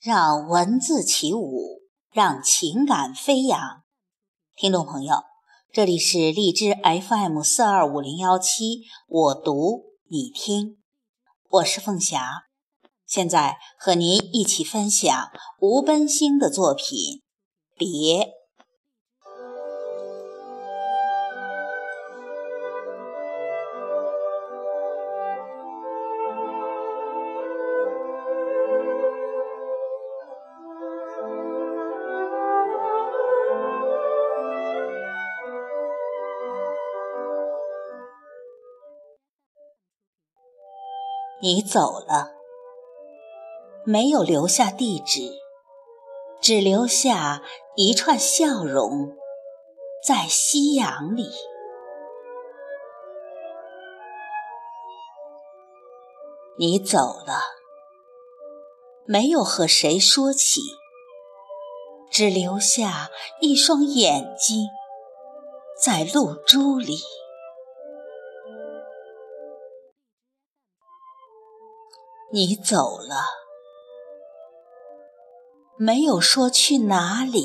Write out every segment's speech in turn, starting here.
让文字起舞，让情感飞扬。听众朋友，这里是荔枝 FM 四二五零幺七，我读你听，我是凤霞，现在和您一起分享吴奔星的作品《别》。你走了，没有留下地址，只留下一串笑容，在夕阳里。你走了，没有和谁说起，只留下一双眼睛，在露珠里。你走了，没有说去哪里，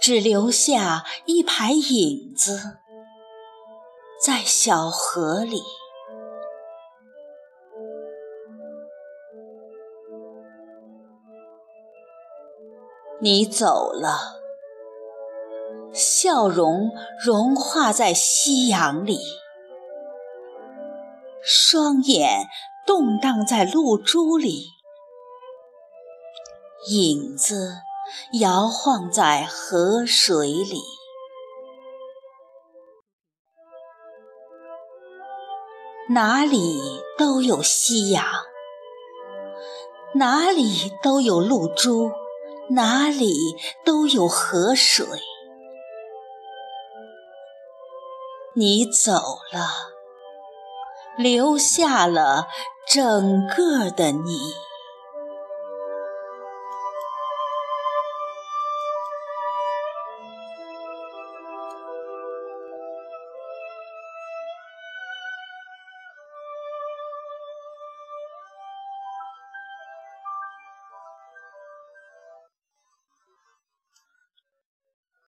只留下一排影子在小河里。你走了，笑容融化在夕阳里，双眼。动荡在露珠里，影子摇晃在河水里，哪里都有夕阳，哪里都有露珠，哪里都有河水。你走了。留下了整个的你。